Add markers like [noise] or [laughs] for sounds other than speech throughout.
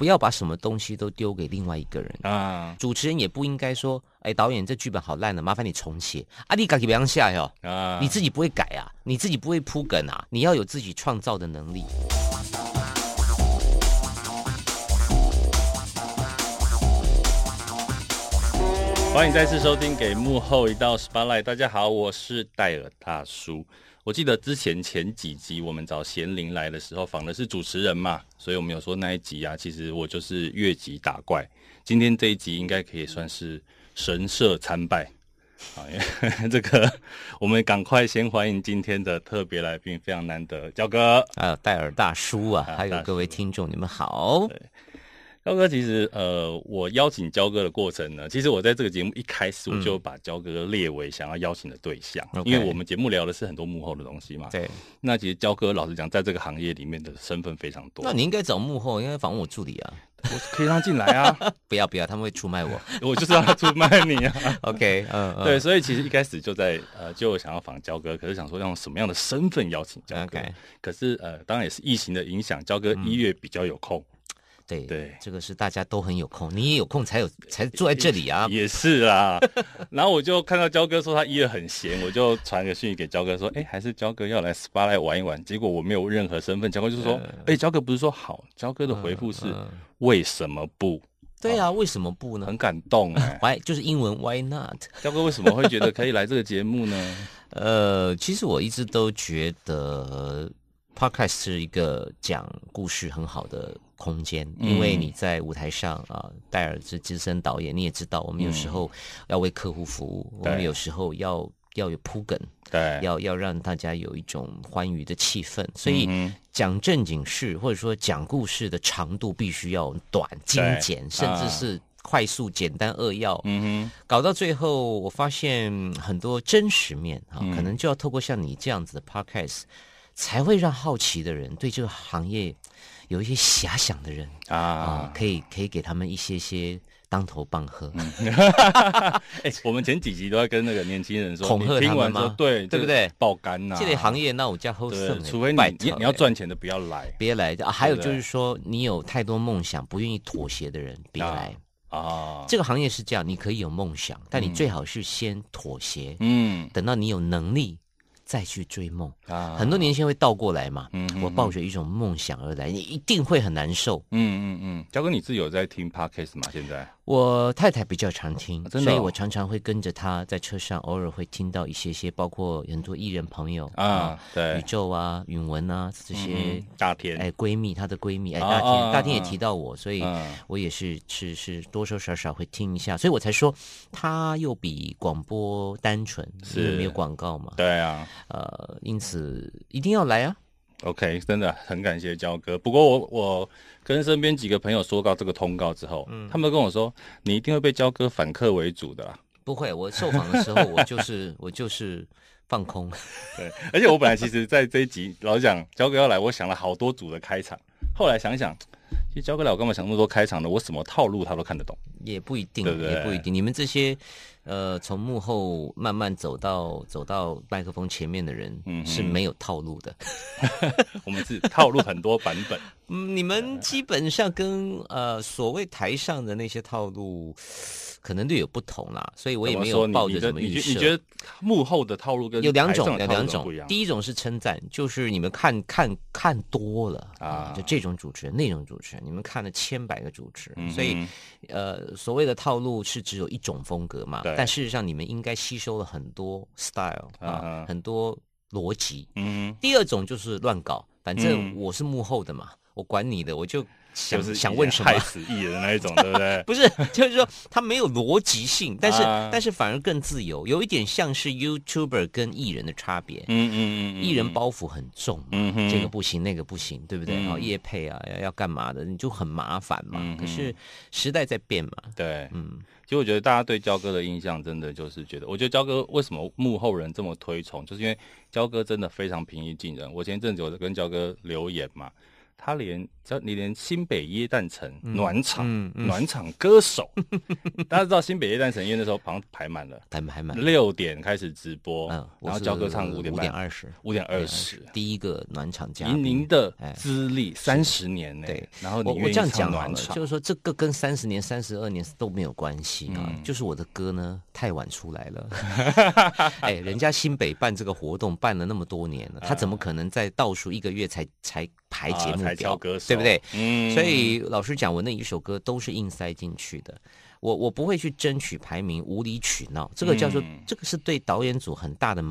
不要把什么东西都丢给另外一个人啊。主持人也不应该说，哎，导演这剧本好烂了，麻烦你重写。啊，你自己不要下哟啊，你自己不会改啊，你自己不会铺梗啊，你要有自己创造的能力。欢迎再次收听《给幕后一道 Spotlight》。大家好，我是戴尔大叔。我记得之前前几集我们找贤玲来的时候，访的是主持人嘛，所以我们有说那一集啊，其实我就是越级打怪。今天这一集应该可以算是神社参拜。好，[laughs] 这个我们赶快先欢迎今天的特别来宾，非常难得，焦哥，还有戴尔大叔啊，还有各位听众，你们好。焦哥，其实呃，我邀请焦哥的过程呢，其实我在这个节目一开始我就把焦哥列为想要邀请的对象，嗯、因为我们节目聊的是很多幕后的东西嘛。对。那其实焦哥老实讲，在这个行业里面的身份非常多。那你应该找幕后，应该访问我助理啊。我可以让他进来啊。[laughs] 不要不要，他们会出卖我。[laughs] 我就是让他出卖你啊。[laughs] OK，嗯，对，所以其实一开始就在呃，就想要访焦哥，可是想说用什么样的身份邀请焦哥。可是呃，当然也是疫情的影响，焦哥一月比较有空。嗯对对，这个是大家都很有空，你也有空才有才坐在这里啊。也，是啊，[laughs] 然后我就看到焦哥说他一月很闲，我就传个讯息给焦哥说，[laughs] 哎，还是焦哥要来 SPA 来玩一玩。结果我没有任何身份，焦哥就说，哎，焦哥不是说好？焦哥的回复是为什么不？对啊，为什么不呢？很感动哎，[laughs] Why 就是英文 Why not？焦哥为什么会觉得可以来这个节目呢？呃，其实我一直都觉得 Podcast 是一个讲故事很好的。空间，因为你在舞台上啊，戴尔是资深导演，你也知道，我们有时候要为客户服务，嗯、我们有时候要要有铺梗，对，要要让大家有一种欢愉的气氛，所以讲正经事或者说讲故事的长度必须要短、精简，甚至是快速、简单扼要。嗯哼，搞到最后，我发现很多真实面啊，可能就要透过像你这样子的 podcast，才会让好奇的人对这个行业。有一些遐想的人啊，啊，可以可以给他们一些些当头棒喝。[laughs] 哎、欸，我们前几集都在跟那个年轻人说，恐吓他们吗？对，对不对？爆肝呐！这类行业那我叫后生，除非你你，你要赚钱的不要来，别来啊！还有就是说，你有太多梦想不愿意妥协的人，别来啊！这个行业是这样，你可以有梦想，但你最好是先妥协，嗯，等到你有能力。再去追梦啊！很多年轻人会倒过来嘛。嗯，我抱着一种梦想而来，你一定会很难受。嗯嗯嗯。嘉哥，你自己有在听 Podcast 吗？现在？我太太比较常听，所以我常常会跟着她在车上，偶尔会听到一些些，包括很多艺人朋友啊，对，宇宙啊、允文啊这些大天哎闺蜜，她的闺蜜哎大天大天也提到我，所以我也是是是多多少少会听一下，所以我才说她又比广播单纯，是。没有广告嘛？对啊，呃，因此一定要来啊。OK，真的很感谢焦哥。不过我我跟身边几个朋友说到这个通告之后，嗯，他们跟我说，你一定会被焦哥反客为主的啦。[laughs] 不会，我受访的时候我就是 [laughs] 我就是放空。[laughs] 对，而且我本来其实在这一集老实讲焦哥要来，我想了好多组的开场，后来想想，其实焦哥来我干嘛想那么多开场的？我什么套路他都看得懂。也不一定，对对也不一定。你们这些。呃，从幕后慢慢走到走到麦克风前面的人，嗯，是没有套路的。[laughs] 我们是套路很多版本。[laughs] 嗯，你们基本上跟呃所谓台上的那些套路。可能略有不同啦，所以我也没有抱着什么预设。你觉得幕后的套路跟有两种，有两种。第一种是称赞，就是你们看看看多了啊，就这种主持人，那种主持人，你们看了千百个主持人，所以呃，所谓的套路是只有一种风格嘛。但事实上，你们应该吸收了很多 style 啊，很多逻辑。嗯。第二种就是乱搞，反正我是幕后的嘛，我管你的，我就。想就是想问什么？害死艺人的那一种，对不对？[laughs] 不是，就是说他没有逻辑性，但是、啊、但是反而更自由，有一点像是 YouTuber 跟艺人的差别。嗯嗯嗯，艺人包袱很重，这个不行，那个不行，对不对？然后叶配啊，要要干嘛的，你就很麻烦嘛。嗯、可是时代在变嘛。对，嗯，其实我觉得大家对焦哥的印象，真的就是觉得，我觉得焦哥为什么幕后人这么推崇，就是因为焦哥真的非常平易近人。我前一阵子跟焦哥留言嘛。他连叫你连新北耶诞城暖场、嗯嗯、暖场歌手，[laughs] 大家知道新北耶诞城因为那时候好像排满了，排排满。六点开始直播，嗯，然后教歌唱五点五点二十，五点二十，第一个暖场嘉宾，以您的资历三十年呢，对，然后你我我这样讲暖场，就是说这个跟三十年、三十二年都没有关系啊，嗯、[laughs] 就是我的歌呢太晚出来了，[laughs] 哎，人家新北办这个活动办了那么多年了，他怎么可能在倒数一个月才才排节目表，歌对不对？嗯，所以老实讲，我那一首歌都是硬塞进去的。我我不会去争取排名，无理取闹，这个叫做、嗯、这个是对导演组很大的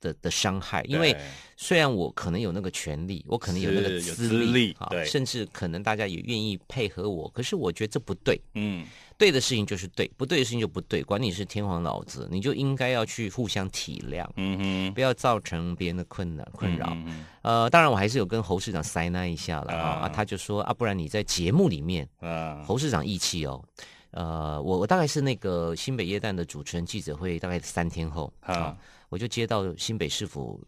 的的伤害。因为虽然我可能有那个权利，我可能有那个资历啊，甚至可能大家也愿意配合我，可是我觉得这不对。嗯，对的事情就是对，不对的事情就不对。管你是天皇老子，你就应该要去互相体谅，嗯哼，不要造成别人的困难困扰。嗯、呃，当然我还是有跟侯市长塞那一下了啊，啊，他就说啊，不然你在节目里面，啊，侯市长义气哦。呃，我我大概是那个新北耶诞的主持人记者会，大概三天后啊，啊，我就接到新北市府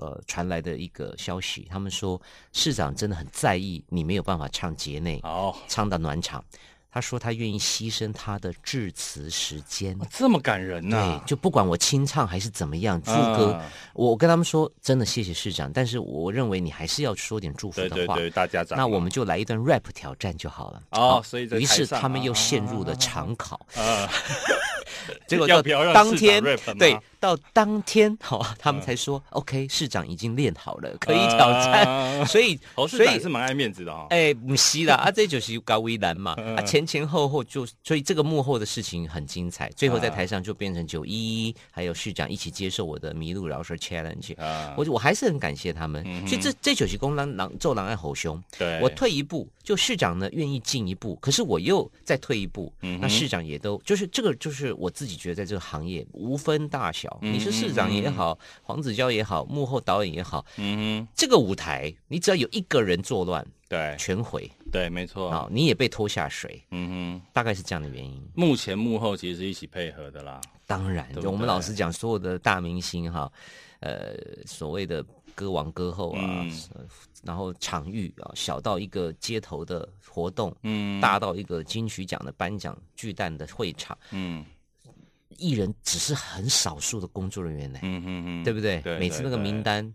呃传来的一个消息，他们说市长真的很在意你没有办法唱节内，哦，唱到暖场。他说他愿意牺牲他的致辞时间，哦，这么感人呐，啊！对，就不管我清唱还是怎么样，副歌，啊，我跟他们说，真的谢谢市长，但是我认为你还是要说点祝福的话。对对对，大家长，那我们就来一段 rap 挑战就好了。哦，所以于是他们又陷入了长考。啊结果到当天，对，到当天，好，他们才说，OK，市长已经练好了，可以挑战。[laughs] 所以侯市长是蛮爱面子的哦。哎，不是啦，啊，这就是高危难嘛，啊，前前后后就，所以这个幕后的事情很精彩。最后在台上就变成九一一，还有市长一起接受我的麋鹿饶舌 challenge。我我还是很感谢他们。所以这这九席公狼狼做狼爱吼凶。对，我退一步，就市长呢愿意进一步，可是我又再退一步，那市长也都就是这个就是我。自己觉得在这个行业无分大小，你是市长也好，黄子佼也好，幕后导演也好，嗯哼，这个舞台你只要有一个人作乱，对，全毁，对，没错，啊，你也被拖下水，嗯哼，大概是这样的原因。目前幕后其实是一起配合的啦，当然，就我们老实讲，所有的大明星哈，呃，所谓的歌王歌后啊。嗯。然后场域啊，小到一个街头的活动，嗯，大到一个金曲奖的颁奖巨蛋的会场，嗯，艺人只是很少数的工作人员呢，嗯嗯嗯，对不对？对，每次那个名单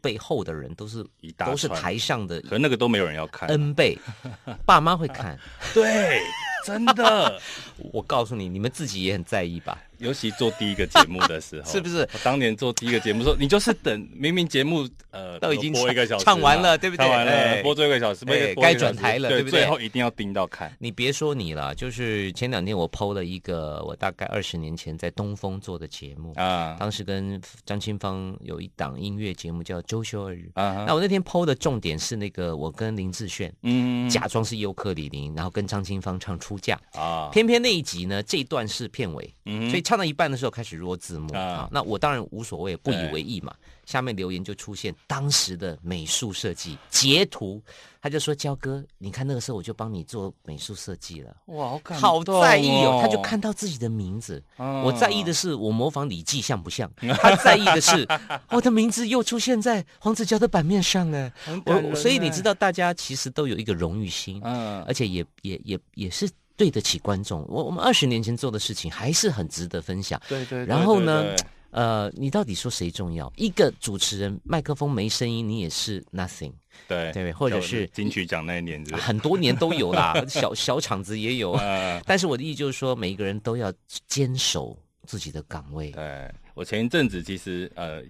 背后的人都是一大，都是台上的，可那个都没有人要看，N 倍，[laughs] 爸妈会看，对，真的，[laughs] 我告诉你，你们自己也很在意吧。尤其做第一个节目的时候，[laughs] 是不是？我当年做第一个节目，时候你就是等明明节目呃 [laughs] 都已经播一个小时，唱完了，对不对？唱完了，播最后一个小时，该转台了，对不对？最后一定要盯到看。你别说你了，就是前两天我 PO 了一个我大概二十年前在东风做的节目啊，当时跟张清芳有一档音乐节目叫《周休二日》啊。那我那天 PO 的重点是那个我跟林志炫嗯假装是尤克里里，然后跟张清芳唱出嫁啊。偏偏那一集呢，这一段是片尾，所以。唱到一半的时候开始弱字幕啊，那我当然无所谓，不以为意嘛。下面留言就出现当时的美术设计截图，他就说：“焦哥，你看那个时候我就帮你做美术设计了。”哇，好感动，好在意哦。他就看到自己的名字，我在意的是我模仿李记像不像？他在意的是 [laughs] 我的名字又出现在黄子佼的版面上了。我所以你知道，大家其实都有一个荣誉心，嗯，而且也也也也是。对得起观众，我我们二十年前做的事情还是很值得分享。对对，对。然后呢，呃，你到底说谁重要？一个主持人麦克风没声音，你也是 nothing。对对，或者是金曲奖那一年，很多年都有啦，[laughs] 小小场子也有。但是我的意思就是说，每一个人都要坚守自己的岗位。对。我前一阵子其实呃，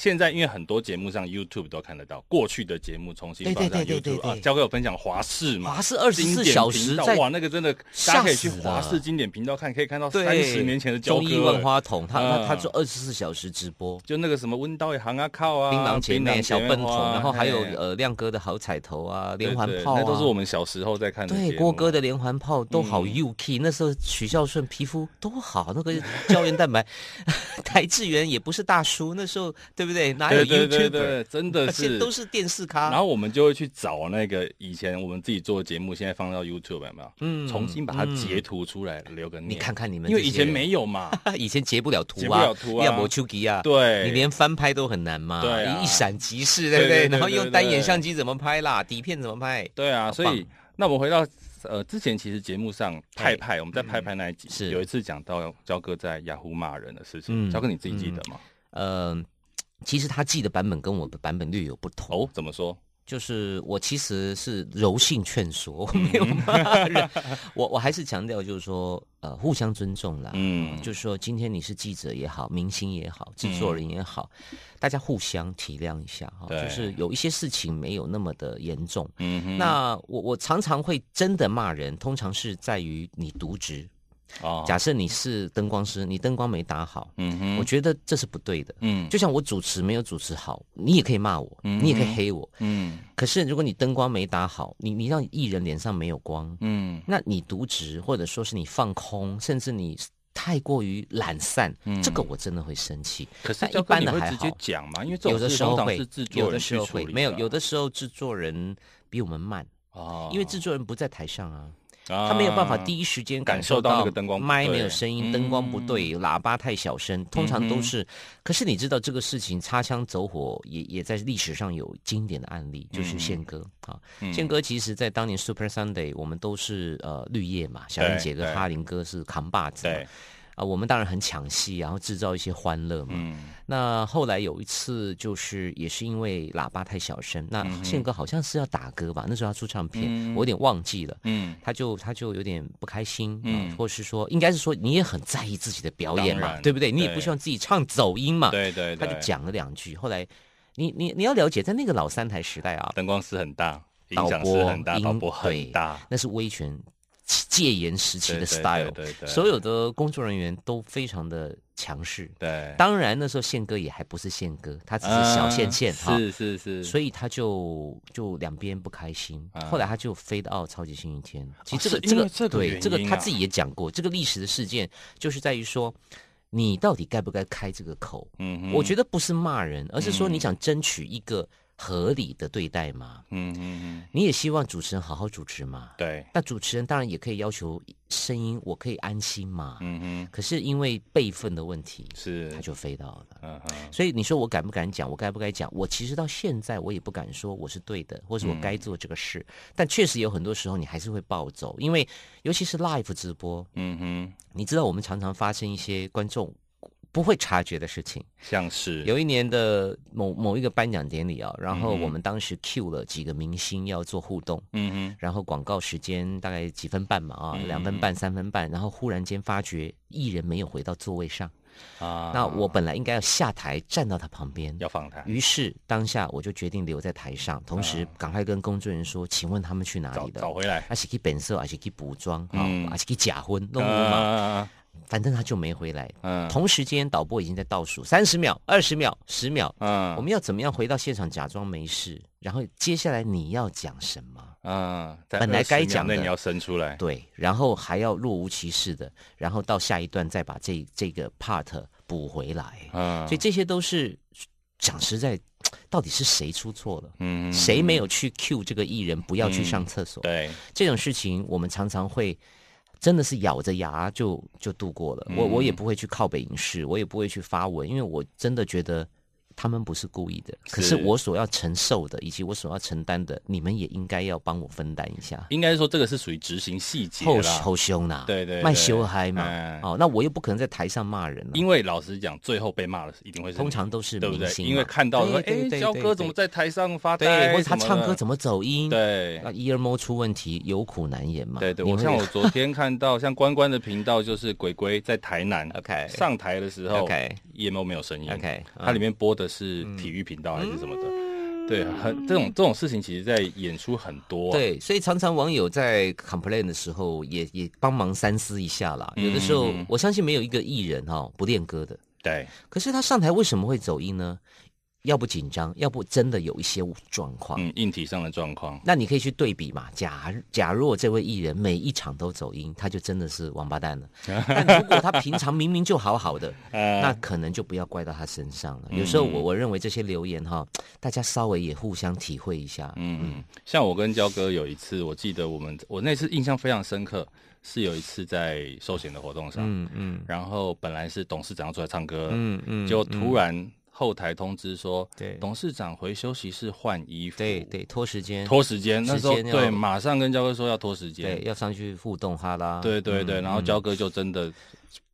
现在因为很多节目上 YouTube 都看得到过去的节目重新放上 YouTube 啊，交给我分享华视嘛，华视二十四小时在哇，那个真的大家可以去华视经典频道看，可以看到三十年前的交歌。综艺万花筒，他他他做二十四小时直播，就那个什么温刀一行啊靠啊，槟榔姐妹小笨虫，然后还有呃亮哥的好彩头啊，连环炮，那都是我们小时候在看的。对，郭哥的连环炮都好 UK，那时候许孝顺皮肤多好，那个胶原蛋白 [laughs] 台。志源也不是大叔，那时候对不对？哪有 YouTuber？对对对对，真的是都是电视咖。然后我们就会去找那个以前我们自己做的节目，现在放到 YouTube 有没有？嗯，重新把它截图出来，留个念。你看看你们，因为以前没有嘛，[laughs] 以前截不了图啊，截不了图啊，要磨手机啊，对，你连翻拍都很难嘛，对，一闪即逝，对不对？然后用单眼相机怎么拍啦？底片怎么拍？对啊，所以那我们回到。呃，之前其实节目上派派，我们在派派那一集是有一次讲到焦哥在雅虎骂人的事情，焦哥你自己记得吗？呃，其实他记的版本跟我的版本略有不同。哦，怎么说？就是我其实是柔性劝说，我没有骂人。我我还是强调，就是说，呃，互相尊重啦。嗯，就是说，今天你是记者也好，明星也好，制作人也好，大家互相体谅一下哈。就是有一些事情没有那么的严重。嗯，那我我常常会真的骂人，通常是在于你渎职。哦，假设你是灯光师，你灯光没打好，嗯哼，我觉得这是不对的，嗯，就像我主持没有主持好，你也可以骂我，嗯，你也可以黑我，嗯，可是如果你灯光没打好，你你让艺人脸上没有光，嗯，那你渎职或者说是你放空，甚至你太过于懒散，嗯，这个我真的会生气。可是一般的还好，直接讲嘛，因为有的时候会，有的时候会没有，有的时候制作人比我们慢，哦，因为制作人不在台上啊。他没有办法第一时间感受到那个灯光，麦没有声音，灯光不对，喇叭太小声，通常都是。可是你知道这个事情擦枪走火也也在历史上有经典的案例，就是宪哥啊，宪哥其实在当年 Super Sunday 我们都是呃绿叶嘛，小燕姐跟哈林哥是扛把子。啊，我们当然很抢戏，然后制造一些欢乐嘛。嗯、那后来有一次，就是也是因为喇叭太小声，那宪哥好像是要打歌吧？那时候他出唱片，嗯、我有点忘记了。嗯，他就他就有点不开心，嗯，或是说，应该是说你也很在意自己的表演嘛，对不对？你也不希望自己唱走音嘛。对对，他就讲了两句。后来，你你你要了解，在那个老三台时代啊，灯光师很大，导播很大，导播很大，那是威权。戒严时期的 style，对对对，所有的工作人员都非常的强势。对，当然那时候宪哥也还不是宪哥，他只是小宪宪哈。是是是，所以他就就两边不开心。后来他就飞到超级星期天。其实这个这个对这个他自己也讲过，这个历史的事件就是在于说，你到底该不该开这个口？嗯，我觉得不是骂人，而是说你想争取一个。合理的对待嘛，嗯嗯嗯，你也希望主持人好好主持嘛，对。那主持人当然也可以要求声音，我可以安心嘛，嗯嗯。可是因为辈分的问题，是他就飞到了，嗯嗯。所以你说我敢不敢讲？我该不该讲？我其实到现在我也不敢说我是对的，或是我该做这个事。但确实有很多时候你还是会暴走，因为尤其是 live 直播，嗯哼。你知道我们常常发生一些观众。不会察觉的事情，像是。有一年的某某一个颁奖典礼啊，然后我们当时 cue 了几个明星要做互动，嗯哼，然后广告时间大概几分半嘛啊，两分半三分半，然后忽然间发觉艺人没有回到座位上。啊，那我本来应该要下台站到他旁边要放台，于是当下我就决定留在台上，同时赶快跟工作人员说，请问他们去哪里了？找回来，还是去本色，还是去补妆啊，还是去假婚弄嘛？反正他就没回来。嗯，同时间导播已经在倒数三十秒、二十秒、十秒。嗯，我们要怎么样回到现场假装没事？然后接下来你要讲什么？嗯，本来该讲的你要生出来。对，然后还要若无其事的，然后到下一段再把这这个 part 补回来。嗯，所以这些都是讲实在，到底是谁出错了？嗯，谁没有去 cue 这个艺人不要去上厕所？对，这种事情我们常常会。真的是咬着牙就就度过了，我我也不会去靠北影视，我也不会去发文，因为我真的觉得。他们不是故意的，可是我所要承受的，以及我所要承担的，你们也应该要帮我分担一下。应该说，这个是属于执行细节后后凶呐，对对，卖羞嗨嘛。哦，那我又不可能在台上骂人。因为老实讲，最后被骂的一定会是通常都是明星，因为看到说，哎，焦哥怎么在台上发呆，或者他唱歌怎么走音，对，那 ear mo 出问题，有苦难言嘛。对对，我像我 [laughs] 昨天看到，像关关的频道，就是鬼鬼在台南，[laughs] OK，上台的时候，ear mo 没有声音，OK，它里面播的是体育。频道还是什么的，嗯、对，很这种这种事情，其实在演出很多、啊。对，所以常常网友在 complain 的时候也，也也帮忙三思一下啦。有的时候，嗯、我相信没有一个艺人哈、哦、不练歌的。对，可是他上台为什么会走音呢？要不紧张，要不真的有一些状况，嗯，硬体上的状况。那你可以去对比嘛。假假若这位艺人每一场都走音，他就真的是王八蛋了。[laughs] 但如果他平常明明就好好的，[laughs] 那可能就不要怪到他身上了。有时候我我认为这些留言哈，大家稍微也互相体会一下。嗯嗯，像我跟焦哥有一次，我记得我们我那次印象非常深刻，是有一次在寿险的活动上，嗯嗯，然后本来是董事长要出来唱歌，嗯嗯，就突然。后台通知说，对，董事长回休息室换衣服，对对，拖时间，拖时间，那时候对，马上跟焦哥说要拖时间，对，要上去互动哈啦，对对对，然后焦哥就真的。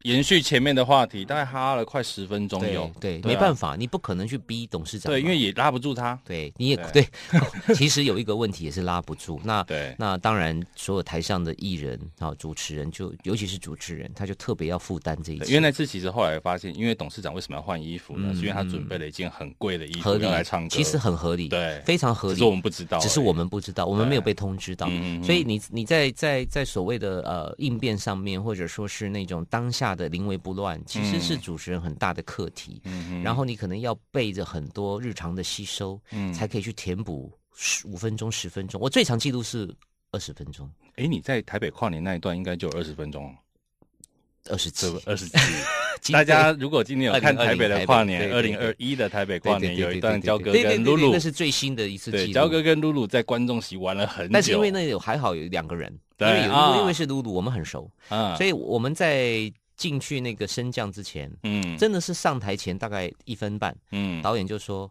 延续前面的话题，大概哈了快十分钟有。对，没办法，你不可能去逼董事长。对，因为也拉不住他。对，你也对。[laughs] 其实有一个问题也是拉不住。那对，那当然，所有台上的艺人啊，主持人就尤其是主持人，他就特别要负担这一切。因为那次其实后来发现，因为董事长为什么要换衣服呢？是因为他准备了一件很贵的衣服要来唱歌。其实很合理，对，非常合理。只是我们不知道，只是我们不知道，我们没有被通知到。所以你你在在在所谓的呃应变上面，或者说是那种当下的临危不乱。其实是主持人很大的课题，嗯，然后你可能要背着很多日常的吸收，嗯，才可以去填补十五分钟、十分钟。我最长记录是二十分钟。哎，你在台北跨年那一段应该就有二十分钟，二十几，[laughs] 二十几。大家如果今天有看台北的跨年，二零二一的台北跨年，有一段焦哥跟露露，那是最新的一次记录。对，焦哥跟露露在观众席玩了很久，但是因为那有还好有两个人，因为有因为是露露，我们很熟，所以我们在。进去那个升降之前，嗯，真的是上台前大概一分半，嗯，导演就说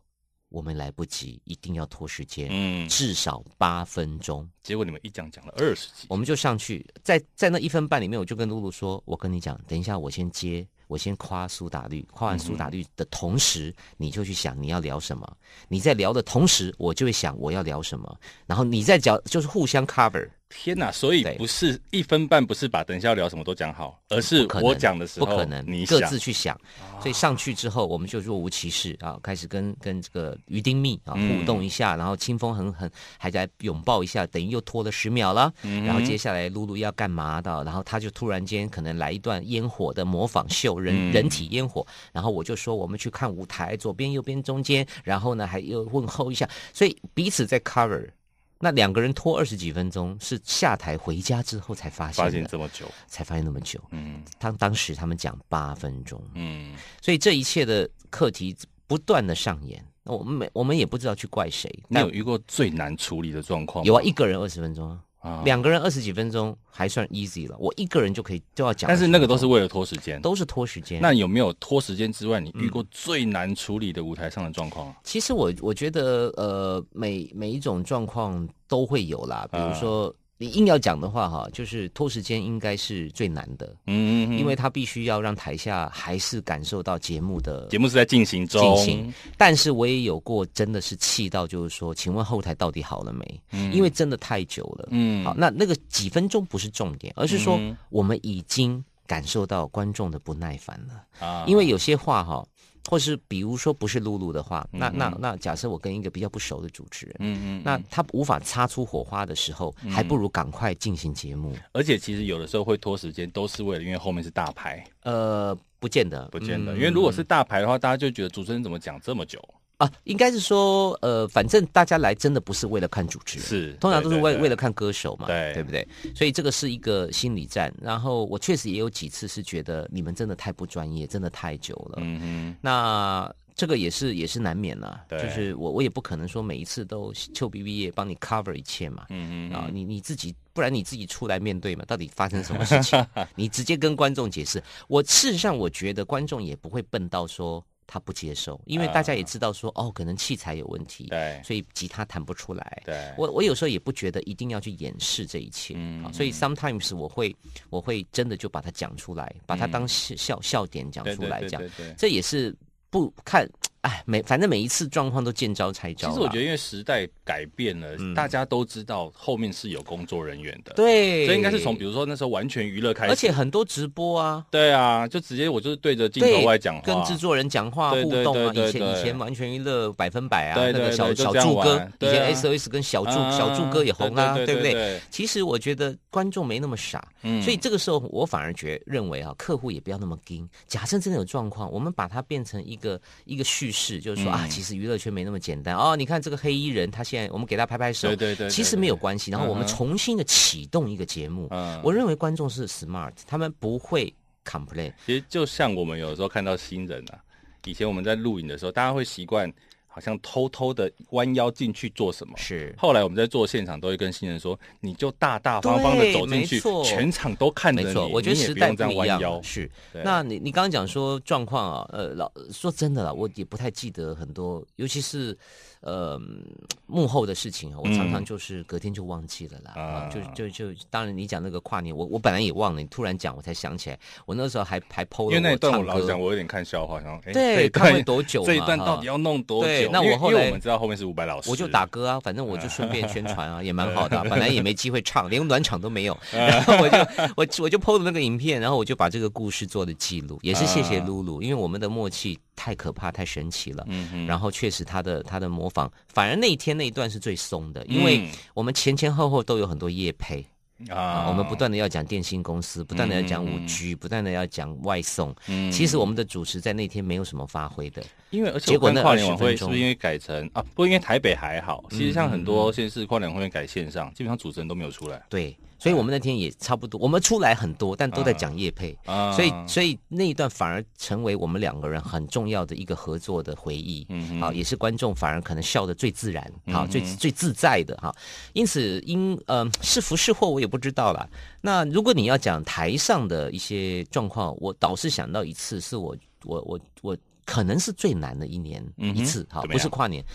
我们来不及，一定要拖时间，嗯，至少八分钟。结果你们一讲讲了二十几，我们就上去，在在那一分半里面，我就跟露露说，我跟你讲，等一下我先接，我先夸苏打绿，夸完苏打绿的同时，嗯、你就去想你要聊什么，你在聊的同时，我就会想我要聊什么，然后你在讲，就是互相 cover。天呐！所以不是一分半，不是把等一下要聊什么都讲好，而是我讲的时候，不可能，你各自去想。所以上去之后，我们就若无其事啊，开始跟跟这个于丁密啊互动一下，然后清风很很还在拥抱一下，等于又拖了十秒了。然后接下来露露要干嘛的？然后他就突然间可能来一段烟火的模仿秀，人人体烟火。然后我就说我们去看舞台，左边、右边、中间，然后呢还又问候一下，所以彼此在 cover。那两个人拖二十几分钟，是下台回家之后才发现，发现这么久，才发现那么久。嗯，他当时他们讲八分钟，嗯，所以这一切的课题不断的上演，我们没我们也不知道去怪谁。你有遇过最难处理的状况？有啊，一个人二十分钟。两个人二十几分钟还算 easy 了，我一个人就可以就要讲。但是那个都是为了拖时间，都是拖时间。那有没有拖时间之外，你遇过最难处理的舞台上的状况？其实我我觉得，呃，每每一种状况都会有啦，比如说。呃你硬要讲的话，哈，就是拖时间应该是最难的，嗯，嗯，因为他必须要让台下还是感受到节目的节目是在进行中。进行。但是我也有过真的是气到，就是说，请问后台到底好了没？嗯，因为真的太久了，嗯，好，那那个几分钟不是重点，而是说我们已经感受到观众的不耐烦了。啊，因为有些话哈。或是比如说不是露露的话，嗯、那那那假设我跟一个比较不熟的主持人，嗯嗯，那他无法擦出火花的时候，嗯、还不如赶快进行节目。而且其实有的时候会拖时间，都是为了因为后面是大牌。呃，不见得，不见得，嗯、因为如果是大牌的话，大家就觉得主持人怎么讲这么久。啊，应该是说，呃，反正大家来真的不是为了看主持人，是通常都是为为了看歌手嘛，对对不对？所以这个是一个心理战。然后我确实也有几次是觉得你们真的太不专业，真的太久了。嗯哼，那这个也是也是难免了，对就是我我也不可能说每一次都臭逼逼也帮你 cover 一切嘛。嗯嗯啊，你你自己不然你自己出来面对嘛，到底发生什么事情？[laughs] 你直接跟观众解释。我事实上我觉得观众也不会笨到说。他不接受，因为大家也知道说，哦，可能器材有问题，对，所以吉他弹不出来。对，我我有时候也不觉得一定要去掩饰这一切，嗯，所以 sometimes 我会我会真的就把它讲出来，把它当笑笑点讲出来讲，这也是不看。哎，每反正每一次状况都见招拆招。其实我觉得，因为时代改变了，嗯、大家都知道后面是有工作人员的。对，所以应该是从比如说那时候完全娱乐开始，而且很多直播啊。对啊，就直接我就是对着镜头外讲话，跟制作人讲话互动啊。以前以前完全娱乐百分百啊，那个小小柱哥，以前 SOS 跟小柱小柱哥也红啊，对不对？其实我觉得观众没那么傻，所以这个时候我反而觉认为啊，客户也不要那么惊。假设真的有状况，我们把它变成一个一个叙势，就是说、嗯、啊，其实娱乐圈没那么简单哦。你看这个黑衣人，他现在我们给他拍拍手，对对对，对，其实没有关系。然后我们重新的启动一个节目，嗯、我认为观众是 smart，他们不会 complain。其实就像我们有时候看到新人啊，以前我们在录影的时候，大家会习惯。好像偷偷的弯腰进去做什么？是。后来我们在做现场，都会跟新人说：“你就大大方方的走进去，全场都看着你。”没错，我觉得时代不一样。弯是。那你你刚刚讲说状况啊，呃，老说真的啦，我也不太记得很多，尤其是。呃，幕后的事情啊，我常常就是隔天就忘记了啦。嗯、啊，就就就，当然你讲那个跨年，我我本来也忘了，你突然讲，我才想起来。我那时候还还 PO 了，因为那一段我老讲，我有点看笑话，然后对，看会多久？[laughs] 这一段到底要弄多久？那我后来我们知道后面是伍佰老师，我就打歌啊，反正我就顺便宣传啊，也蛮 [laughs] 好的、啊。本来也没机会唱，连暖场都没有，[laughs] 然后我就我我就 PO 了那个影片，然后我就把这个故事做的记录，也是谢谢露露，因为我们的默契。太可怕，太神奇了。嗯嗯，然后确实他的他的模仿，反而那一天那一段是最松的，因为我们前前后后都有很多夜配。啊，啊，我们不断的要讲电信公司，不断的要讲五 G，嗯、不断的要讲外送。嗯，其实我们的主持在那天没有什么发挥的，因为而且我跨年晚会是不是因为改成啊？不，因为台北还好，其实像很多县市跨年晚会改线上，基本上主持人都没有出来。对。所以我们那天也差不多，我们出来很多，但都在讲叶佩，啊、所以所以那一段反而成为我们两个人很重要的一个合作的回忆，嗯，好，也是观众反而可能笑的最自然，好，最最自在的哈。因此因呃是福是祸我也不知道啦。那如果你要讲台上的一些状况，我倒是想到一次，是我我我我可能是最难的一年一次，好，不是跨年。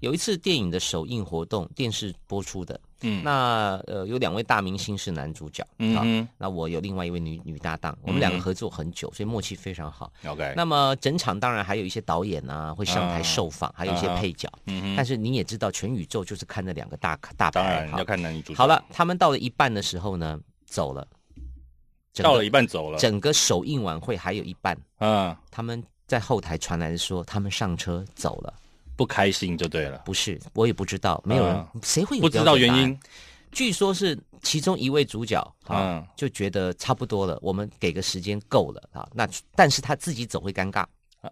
有一次电影的首映活动，电视播出的，嗯，那呃有两位大明星是男主角，嗯，啊，那我有另外一位女女搭档，我们两个合作很久，所以默契非常好。OK，那么整场当然还有一些导演啊会上台受访，还有一些配角，嗯，但是你也知道，全宇宙就是看那两个大大牌，当然要看男女主角。好了，他们到了一半的时候呢，走了，到了一半走了，整个首映晚会还有一半，嗯，他们在后台传来的说，他们上车走了。不开心就对了，不是，我也不知道，没有人，嗯、谁会有不知道原因？据说是其中一位主角啊，嗯、就觉得差不多了，我们给个时间够了啊。那但是他自己走会尴尬，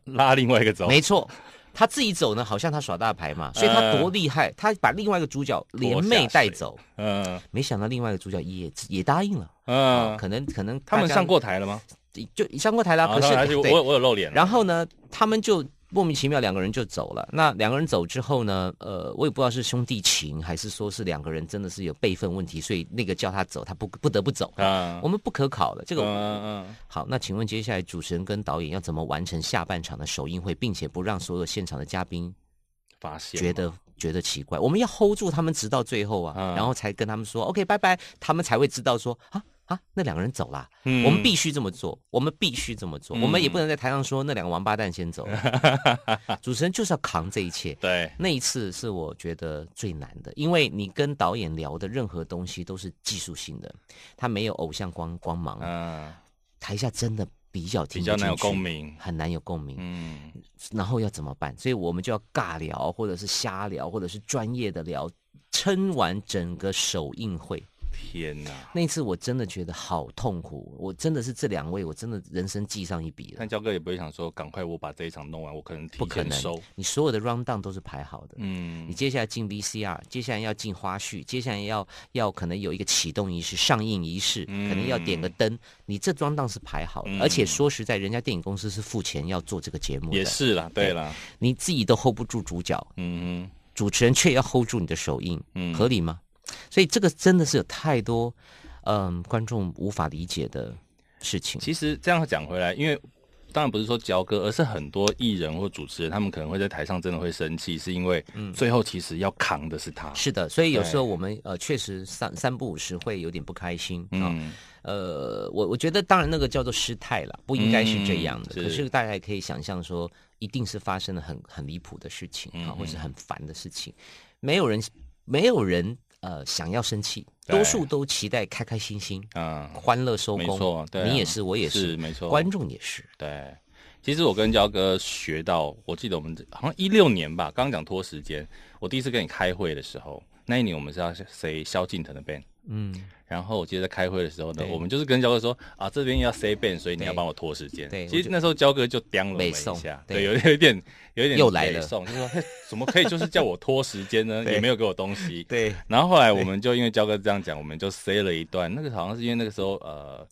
拉另外一个走，没错，他自己走呢，好像他耍大牌嘛，所以他多厉害，他把另外一个主角连妹带走，嗯，没想到另外一个主角也也答应了，嗯，可能可能他们上过台了吗？就上过台了，可是我我有露脸，然后呢，他们就。莫名其妙，两个人就走了。那两个人走之后呢？呃，我也不知道是兄弟情，还是说是两个人真的是有辈分问题，所以那个叫他走，他不不得不走。啊，我们不可考的这个。嗯嗯。好，那请问接下来主持人跟导演要怎么完成下半场的首映会，并且不让所有现场的嘉宾发现觉得觉得奇怪？我们要 hold 住他们直到最后啊，嗯、然后才跟他们说 OK 拜拜，他们才会知道说啊。啊，那两个人走了，嗯、我们必须这么做，我们必须这么做，嗯、我们也不能在台上说那两个王八蛋先走，[laughs] 主持人就是要扛这一切。对，那一次是我觉得最难的，因为你跟导演聊的任何东西都是技术性的，他没有偶像光光芒，嗯，台下真的比较听比较难有共鸣，很难有共鸣，嗯，然后要怎么办？所以我们就要尬聊，或者是瞎聊，或者是专业的聊，撑完整个首映会。天呐！那次我真的觉得好痛苦，我真的是这两位，我真的人生记上一笔了。但焦哥也不会想说，赶快我把这一场弄完，我可能。不可能，你所有的 round down 都是排好的，嗯，你接下来进 VCR，接下来要进花絮，接下来要要可能有一个启动仪式、上映仪式，嗯、可能要点个灯，你这 round down 是排好的。嗯、而且说实在，人家电影公司是付钱要做这个节目的，也是啦，对啦，你自己都 hold 不住主角，嗯，主持人却要 hold 住你的首映，嗯，合理吗？所以这个真的是有太多，嗯，观众无法理解的事情。其实这样讲回来，因为当然不是说焦哥，而是很多艺人或主持人，他们可能会在台上真的会生气，是因为最后其实要扛的是他。嗯、是的，所以有时候我们呃确实三三不五时会有点不开心啊。嗯、呃，我我觉得当然那个叫做失态了，不应该是这样的。嗯、是可是大家也可以想象说，一定是发生了很很离谱的事情啊，嗯、或是很烦的事情。没有人，没有人。呃，想要生气，多数都期待开开心心，嗯，欢乐收工。没错，对，你也是，我也是，是没错，观众也是。对，其实我跟焦哥学到，我记得我们好像一六年吧，刚刚讲拖时间，我第一次跟你开会的时候，那一年我们是要谁萧敬腾的 band，嗯，然后我记得在开会的时候呢，我们就是跟焦哥说啊，这边要塞 band，所以你要帮我拖时间。对，其实那时候焦哥就刁了我们一下，对，有有一点有一点又来了，就说怎么可以就是叫我拖时间呢？也没有给我东西。对，然后后来我们就因为焦哥这样讲，我们就塞了一段，那个好像是因为那个时候呃。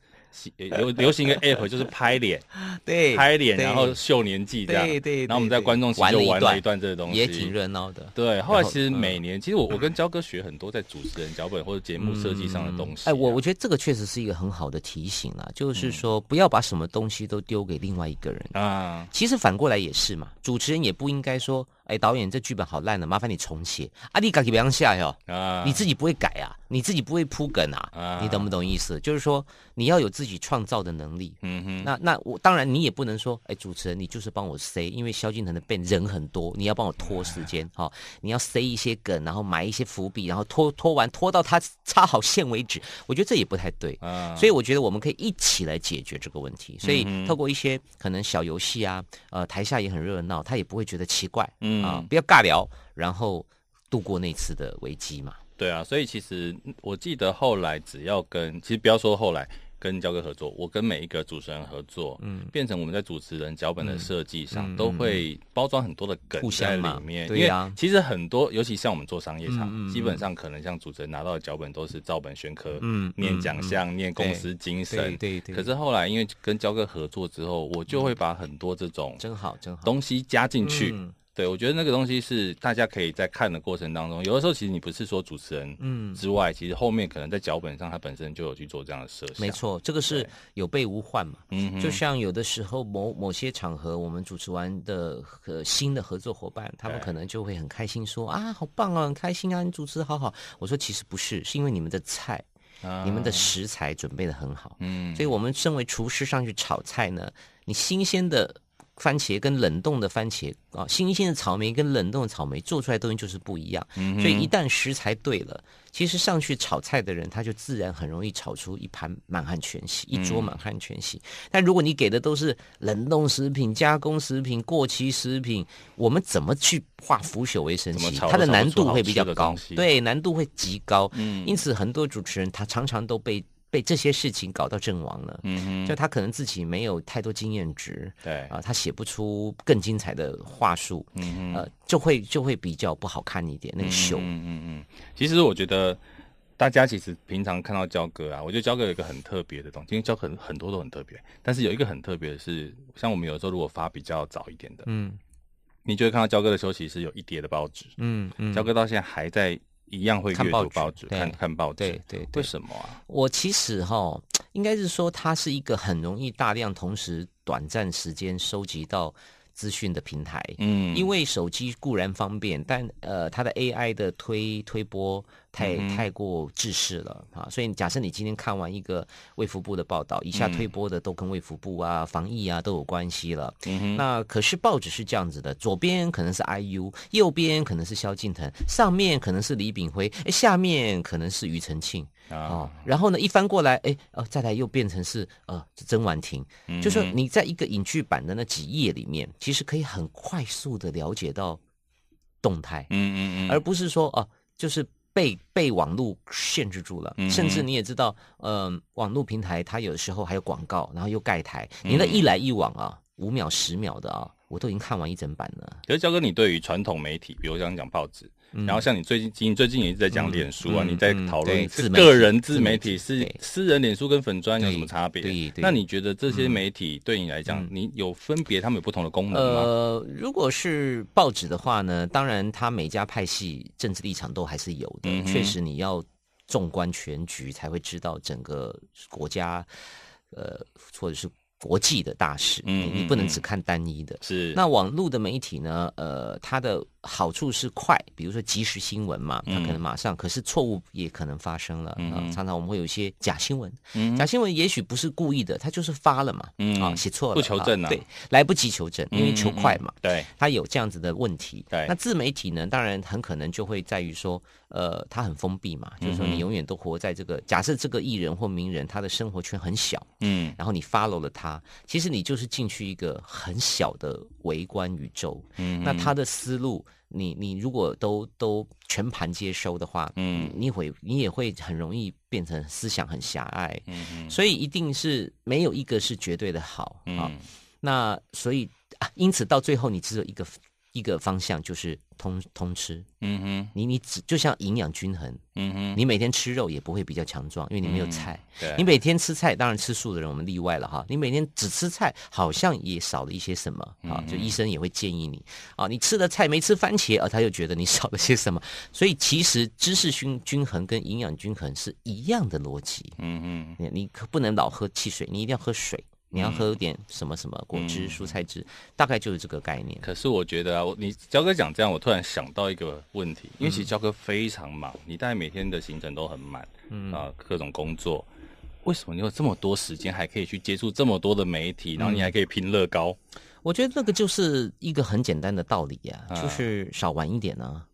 流流行一个 [laughs] app 就是拍脸，[laughs] 对，拍脸然后秀年纪这样，对对。然后我们在观众席就玩了一段这个东西，也挺热闹的。对，后来其实每年，其实我我跟焦哥学很多在主持人脚本或者节目设计上的东西。哎，我我觉得这个确实是一个很好的提醒啊，就是说不要把什么东西都丢给另外一个人啊。其实反过来也是嘛，主持人也不应该说。哎，导演，这剧本好烂了，麻烦你重写。啊，你自己不要下哟，啊，你自己不会改啊，你自己不会铺梗啊，啊你懂不懂意思？就是说，你要有自己创造的能力。嗯哼，那那我当然你也不能说，哎，主持人你就是帮我塞，因为萧敬腾的 band 人很多，你要帮我拖时间，好、啊哦，你要塞一些梗，然后埋一些伏笔，然后拖拖完拖到他插好线为止。我觉得这也不太对。啊，所以我觉得我们可以一起来解决这个问题。所以透过一些可能小游戏啊，呃，台下也很热闹，他也不会觉得奇怪。嗯。啊，不要尬聊，然后度过那次的危机嘛。对啊，所以其实我记得后来只要跟，其实不要说后来跟焦哥合作，我跟每一个主持人合作，嗯，变成我们在主持人脚本的设计上、嗯、都会包装很多的梗在里面。对呀、啊，其实很多，尤其像我们做商业场，嗯、基本上可能像主持人拿到的脚本都是照本宣科，嗯，念奖项，嗯、念公司精神，对对，对，对。可是后来因为跟焦哥合作之后，我就会把很多这种真好真好东西加进去。对，我觉得那个东西是大家可以在看的过程当中，有的时候其实你不是说主持人嗯之外，嗯、其实后面可能在脚本上他本身就有去做这样的设想。没错，这个是有备无患嘛。嗯，就像有的时候某某些场合，我们主持完的和新的合作伙伴，他们可能就会很开心说啊，好棒啊，很开心啊，你主持得好好。我说其实不是，是因为你们的菜，啊、你们的食材准备的很好。嗯，所以我们身为厨师上去炒菜呢，你新鲜的。番茄跟冷冻的番茄啊，新鲜的草莓跟冷冻的草莓做出来的东西就是不一样。嗯、所以一旦食材对了，其实上去炒菜的人他就自然很容易炒出一盘满汉全席，一桌满汉全席。嗯、但如果你给的都是冷冻食品、加工食品、过期食品，我们怎么去化腐朽为神奇？它的难度会比较高，对，难度会极高。嗯，因此很多主持人他常常都被。被这些事情搞到阵亡了，嗯哼，就他可能自己没有太多经验值，对。啊，他写不出更精彩的话术，嗯哼，呃，就会就会比较不好看一点那个秀，嗯嗯嗯。其实我觉得大家其实平常看到焦哥啊，我觉得焦哥有一个很特别的东西，因为焦哥很很多都很特别，但是有一个很特别的是，像我们有时候如果发比较早一点的，嗯，你就会看到焦哥的时候，其实有一叠的报纸，嗯嗯，焦哥到现在还在。一样会阅读报纸，看看报纸，对对，为什么啊？我其实哈，应该是说，它是一个很容易大量、同时短暂时间收集到资讯的平台。嗯，因为手机固然方便，但呃，它的 AI 的推推播。太太过制式了啊！所以假设你今天看完一个卫福部的报道，一下推播的都跟卫福部啊、防疫啊都有关系了。那可是报纸是这样子的，左边可能是 IU，右边可能是萧敬腾，上面可能是李炳辉，哎，下面可能是庾澄庆啊。然后呢，一翻过来，哎，哦，再来又变成是呃曾婉婷。嗯。就是说你在一个影剧版的那几页里面，其实可以很快速的了解到动态。嗯嗯嗯。而不是说哦、呃，就是。被被网络限制住了，甚至你也知道，嗯、呃，网络平台它有的时候还有广告，然后又盖台，你那一来一往啊，五秒十秒的啊，我都已经看完一整版了。可是焦哥，你对于传统媒体，比如像讲报纸。然后像你最近，你最近也一直在讲脸书啊，你在讨论个人自媒体是私人脸书跟粉砖有什么差别？那你觉得这些媒体对你来讲，你有分别，他们有不同的功能吗？呃，如果是报纸的话呢，当然它每家派系政治立场都还是有的，确实你要纵观全局才会知道整个国家，呃，或者是。国际的大事，嗯，你不能只看单一的。是，那网络的媒体呢？呃，它的好处是快，比如说即时新闻嘛，它可能马上，可是错误也可能发生了。嗯，常常我们会有一些假新闻，嗯，假新闻也许不是故意的，它就是发了嘛，嗯，啊，写错了，不求证啊，对，来不及求证，因为求快嘛，对，它有这样子的问题。对，那自媒体呢，当然很可能就会在于说。呃，它很封闭嘛，就是说你永远都活在这个。假设这个艺人或名人，他的生活圈很小，嗯，然后你 follow 了他，其实你就是进去一个很小的围观宇宙，嗯，那他的思路你你如果都都全盘接收的话，嗯，你会你也会很容易变成思想很狭隘，嗯嗯，所以一定是没有一个是绝对的好啊。那所以啊，因此到最后你只有一个。一个方向就是通通吃，嗯哼，你你只就像营养均衡，嗯哼，你每天吃肉也不会比较强壮，因为你没有菜。嗯、对，你每天吃菜，当然吃素的人我们例外了哈。你每天只吃菜，好像也少了一些什么啊？就医生也会建议你啊，你吃的菜没吃番茄，而他又觉得你 [laughs] 少了些什么。所以其实知识均均衡跟营养均衡是一样的逻辑。嗯嗯，你你可不能老喝汽水，你一定要喝水。你要喝点什么什么果汁、嗯、蔬菜汁，大概就是这个概念。可是我觉得啊，你焦哥讲这样，我突然想到一个问题，因为其实焦哥非常忙，你大概每天的行程都很满，嗯啊，各种工作，为什么你有这么多时间，还可以去接触这么多的媒体，然后你还可以拼乐高？我觉得那个就是一个很简单的道理呀、啊，就是少玩一点呢、啊。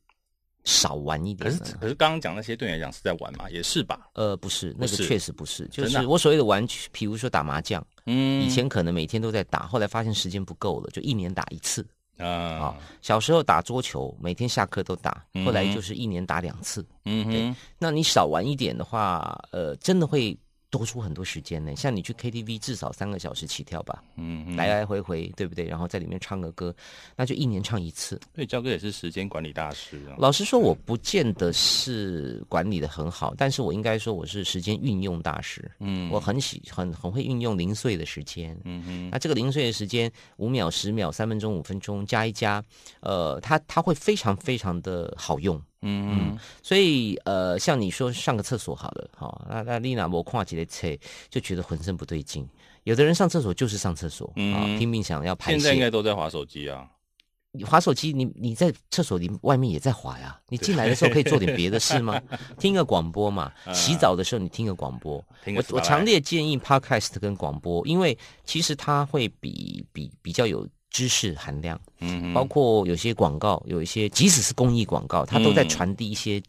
少玩一点。可是可是刚刚讲那些对你来讲是在玩嘛？也是吧？呃，不是，那个确实不是。就是我所谓的玩，比如说打麻将，嗯，以前可能每天都在打，后来发现时间不够了，就一年打一次。啊，小时候打桌球，每天下课都打，后来就是一年打两次。嗯哼，那你少玩一点的话，呃，真的会。多出很多时间呢，像你去 KTV 至少三个小时起跳吧，嗯，嗯，来来回回，对不对？然后在里面唱个歌，那就一年唱一次。所以焦哥也是时间管理大师啊。老实说，我不见得是管理的很好，但是我应该说我是时间运用大师。嗯，我很喜很很会运用零碎的时间。嗯嗯，那这个零碎的时间，五秒、十秒、三分钟、五分钟加一加，呃，它它会非常非常的好用。嗯嗯，所以呃，像你说上个厕所好了，好，那那丽娜我跨几的车就觉得浑身不对劲。有的人上厕所就是上厕所，啊，拼命想要排泄。现在应该都在划手机啊，你滑手机，你你在厕所里外面也在滑呀。你进来的时候可以做点别的事吗？听个广播嘛，[laughs] 洗澡的时候你听个广播。我我强烈建议 Podcast 跟广播，因为其实它会比比比较有。知识含量，嗯，包括有些广告，有一些即使是公益广告，它都在传递一些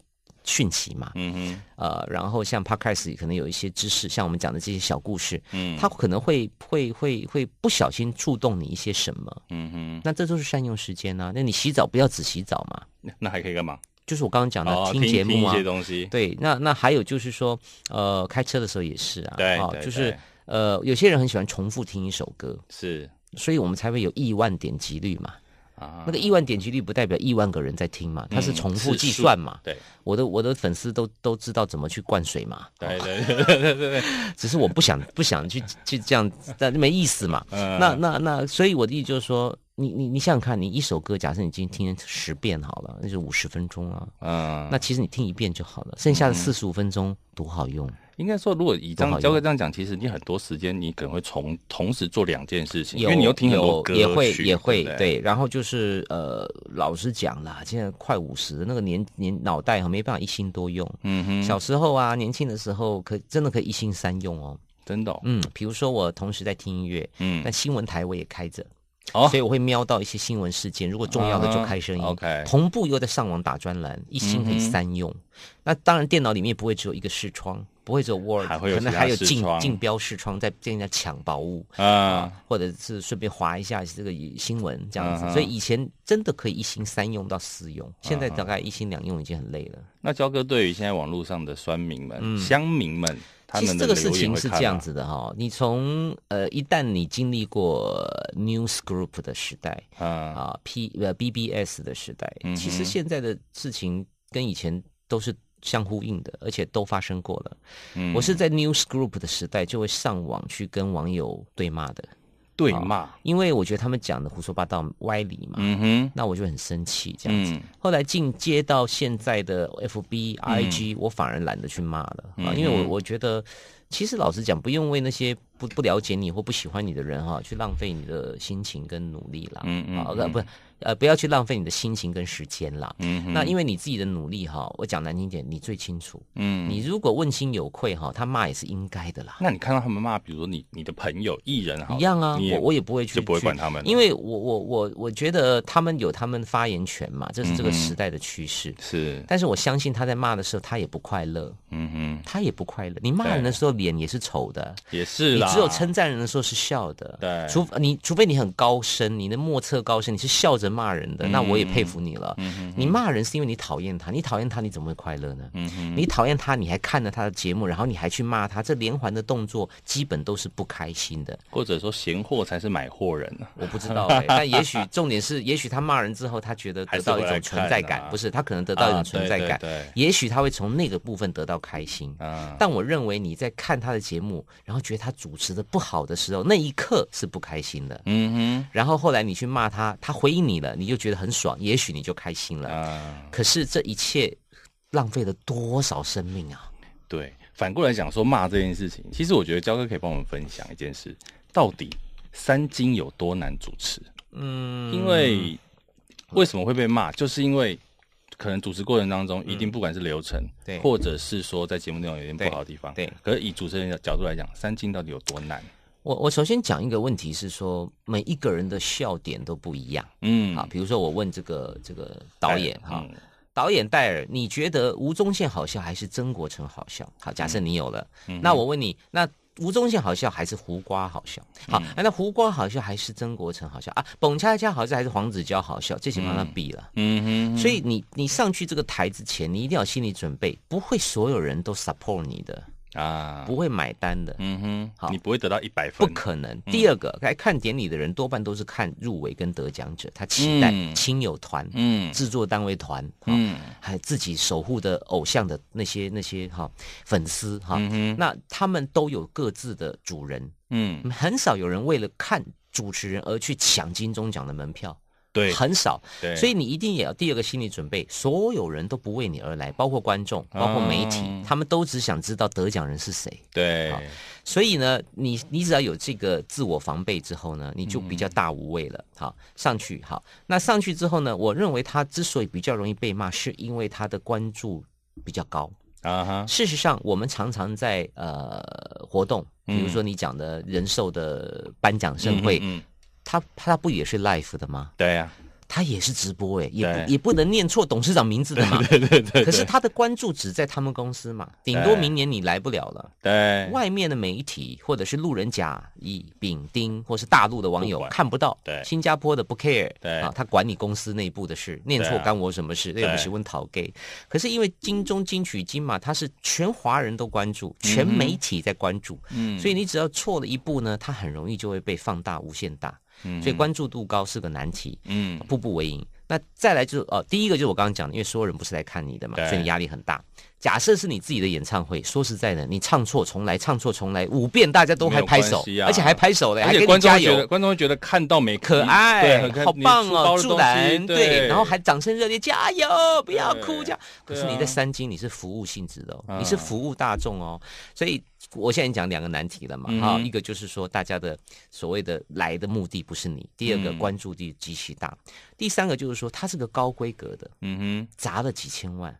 讯息嘛，嗯哼，呃，然后像 Podcast 可能有一些知识，像我们讲的这些小故事，嗯，它可能会会会会不小心触动你一些什么，嗯哼，那这都是善用时间啊。那你洗澡不要只洗澡嘛，那还可以干嘛？就是我刚刚讲的、哦、听节目啊，一些东西。对，那那还有就是说，呃，开车的时候也是啊，对，哦、就是呃，有些人很喜欢重复听一首歌，是。所以我们才会有亿万点击率嘛，啊，那个亿万点击率不代表亿万个人在听嘛，它是重复计算嘛。对，我的我的粉丝都都知道怎么去灌水嘛。对对 [laughs] 对对对，只是我不想不想去去这样，但没意思嘛。那那那，所以我的意思就是说，你你你想想看，你一首歌，假设你今天听十遍好了，那就五十分钟啊。嗯，那其实你听一遍就好了，剩下的四十五分钟多好用。应该说，如果以这样焦哥这样讲，其实你很多时间你可能会从同时做两件事情，因为你又听很多歌，也会也会对，对。然后就是呃，老实讲啦，现在快五十，那个年年脑袋哈没办法一心多用。嗯哼。小时候啊，年轻的时候可真的可以一心三用哦，真的、哦。嗯，比如说我同时在听音乐，嗯，那新闻台我也开着，哦，所以我会瞄到一些新闻事件，如果重要的就开声音、啊、，OK，同步又在上网打专栏，一心可以三用。嗯、那当然，电脑里面不会只有一个视窗。不会只有 Word，可能还有竞竞标视窗在跟人家抢宝物啊，啊，或者是顺便划一下这个新闻这样子，啊。所以以前真的可以一心三用到四用，现在大概一心两用已经很累了。啊、那焦哥对于现在网络上的酸民们、乡、嗯、民们，其实这个事情是这样子的哈。你从呃一旦你经历过 News Group 的时代啊啊 P 呃 BBS 的时代、嗯，其实现在的事情跟以前都是。相呼应的，而且都发生过了。嗯，我是在 News Group 的时代就会上网去跟网友对骂的，对骂，因为我觉得他们讲的胡说八道、歪理嘛。嗯哼，那我就很生气这样子。嗯、后来进阶到现在的 FB、IG，、嗯、我反而懒得去骂了啊、嗯，因为我我觉得，其实老实讲，不用为那些不不了解你或不喜欢你的人哈，去浪费你的心情跟努力啦。嗯嗯，啊，不是。呃，不要去浪费你的心情跟时间啦。嗯，那因为你自己的努力哈，我讲难听点，你最清楚。嗯，你如果问心有愧哈，他骂也是应该的啦。那你看到他们骂，比如说你你的朋友艺人哈，一样啊，我我也不会去，就不会管他们，因为我我我我觉得他们有他们发言权嘛，这是这个时代的趋势。是，但是我相信他在骂的时候，他也不快乐。嗯哼，他也不快乐。你骂人的时候，脸脸也是丑的，也是。你只有称赞人的时候是笑的，对。除你除非你很高深，你的莫测高深，你是笑着骂人的，嗯、那我也佩服你了。你骂人是因为你讨厌他，你讨厌他，你怎么会快乐呢？你讨厌他，你还看了他的节目，然后你还去骂他，这连环的动作基本都是不开心的。或者说，闲货才是买货人呢、啊？我不知道、欸，[laughs] 但也许重点是，也许他骂人之后，他觉得得到一种存在感，不是他可能得到一种存在感。啊、对对对，也许他会从那个部分得到开心。啊，但我认为你在看他的节目，然后觉得他主持的不好的时候，那一刻是不开心的。嗯哼。然后后来你去骂他，他回应你了，你就觉得很爽，也许你就开心了。啊。可是这一切浪费了多少生命啊？对，反过来讲说骂这件事情，其实我觉得焦哥可以帮我们分享一件事，到底三金有多难主持？嗯，因为为什么会被骂，就是因为。可能主持过程当中，一定不管是流程，嗯、对，或者是说在节目内容有点不好的地方，对。对，可是以主持人的角度来讲，三金到底有多难？我我首先讲一个问题是说，每一个人的笑点都不一样。嗯，好，比如说我问这个这个导演哈，嗯、导演戴尔，你觉得吴宗宪好笑还是曾国城好笑？好，假设你有了，嗯、那我问你，那。吴宗宪好笑还是胡瓜好笑？好，嗯、那胡瓜好笑还是曾国城好笑啊？董恰恰好笑还是黄子佼好笑？这些帮他比了。嗯。所以你你上去这个台之前，你一定要有心理准备，不会所有人都 support 你的。啊，不会买单的，嗯哼，好，你不会得到一百分，不可能。嗯、第二个来看典礼的人，多半都是看入围跟得奖者，他期待亲友团，嗯，制作单位团，嗯，还自己守护的偶像的那些那些哈粉丝哈，嗯、那他们都有各自的主人，嗯，很少有人为了看主持人而去抢金钟奖的门票。对，很少，对，所以你一定也要第二个心理准备，所有人都不为你而来，包括观众，包括媒体，嗯、他们都只想知道得奖人是谁。对，所以呢，你你只要有这个自我防备之后呢，你就比较大无畏了。好，上去好，那上去之后呢，我认为他之所以比较容易被骂，是因为他的关注比较高。啊哈。事实上，我们常常在呃活动，比如说你讲的人寿的颁奖盛会。嗯嗯嗯他他不也是 live 的吗？对呀、啊。他也是直播哎，也不也不能念错董事长 [laughs] 名字的嘛。对对对。可是他的关注只在他们公司嘛，顶多明年你来不了了。对。外面的媒体或者是路人甲、乙、丙、丁，或是大陆的网友看不到。对。新加坡的不 care。对。啊，他管你公司内部的事，念错干我什么事？那不是问讨给。可是因为金钟、金曲、金嘛，他是全华人都关注，全媒体在关注。嗯。所以你只要错了一步呢，他很容易就会被放大、无限大。所以关注度高是个难题，嗯，步步为营。那再来就是哦，第一个就是我刚刚讲的，因为所有人不是来看你的嘛，所以你压力很大。假设是你自己的演唱会，说实在的，你唱错重来，唱错重来五遍，大家都还拍手，啊、而且还拍手嘞，还给你加油。观众会觉得看到没可爱，对好棒哦，助燃，对，对，然后还掌声热烈，加油，不要哭，这样。可是你在三金，你是服务性质的哦，啊、你是服务大众哦，所以我现在讲两个难题了嘛，哈、嗯，一个就是说大家的所谓的来的目的不是你，第二个关注力极其大，嗯、第三个就是说它是个高规格的，嗯哼，砸了几千万。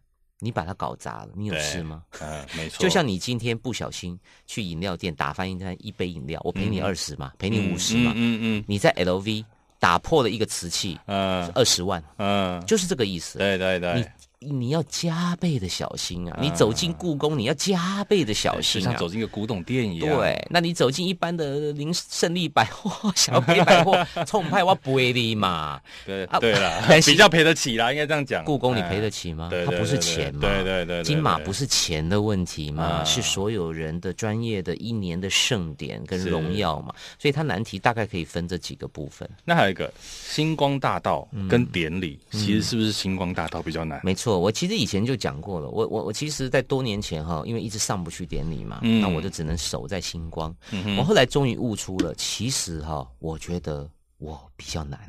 你把它搞砸了，你有事吗？嗯，没错。就像你今天不小心去饮料店打翻一餐一杯饮料，我赔你二十嘛，赔你五十嘛。嗯嗯。你在 LV 打破了一个瓷器，嗯，二十万，嗯，就是这个意思。对对对。你要加倍的小心啊！你走进故宫，你要加倍的小心啊！像走进一个古董店一样。对，那你走进一般的林胜利百货、小北百货，[laughs] 冲派我不会的嘛。对对了，[laughs] [laughs] 比较赔得起啦，应该这样讲。故宫你赔得起吗？它不是钱嘛。对对对，金马不是钱的问题嘛，是所有人的专业的一年的盛典跟荣耀嘛。所以它难题大概可以分这几个部分。那还有一个星光大道跟典礼，其实是不是星光大道比较难？没错。我其实以前就讲过了，我我我其实，在多年前哈，因为一直上不去典礼嘛，嗯、那我就只能守在星光。嗯、我后来终于悟出了，其实哈，我觉得我比较难。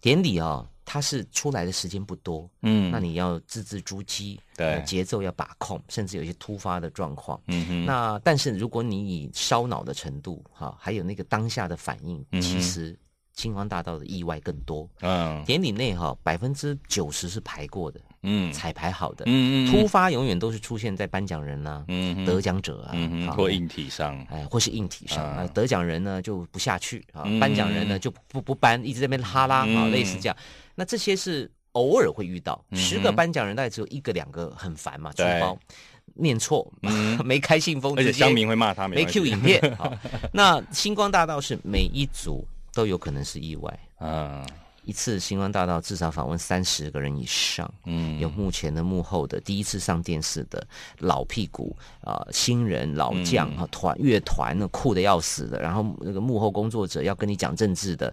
典礼啊，它是出来的时间不多，嗯，那你要字字珠玑，对，节奏要把控，甚至有一些突发的状况，嗯哼。那但是如果你以烧脑的程度哈，还有那个当下的反应，嗯、其实。星光大道的意外更多，嗯，典礼内哈百分之九十是排过的，嗯，彩排好的，嗯嗯，突发永远都是出现在颁奖人呐，嗯，得奖者啊，或硬体上，哎，或是硬体上啊，得奖人呢就不下去啊，颁奖人呢就不不颁，一直在那边哈拉啊，类似这样，那这些是偶尔会遇到，十个颁奖人大概只有一个两个很烦嘛，出包。念错，嗯、[laughs] 没开信封，而且乡民会骂他没，没 Q 影片。好，[laughs] 那星光大道是每一组都有可能是意外。啊。一次星光大道至少访问三十个人以上，嗯，有目前的幕后的第一次上电视的老屁股啊、呃，新人老将啊，团乐团呢酷的要死的，然后那个幕后工作者要跟你讲政治的。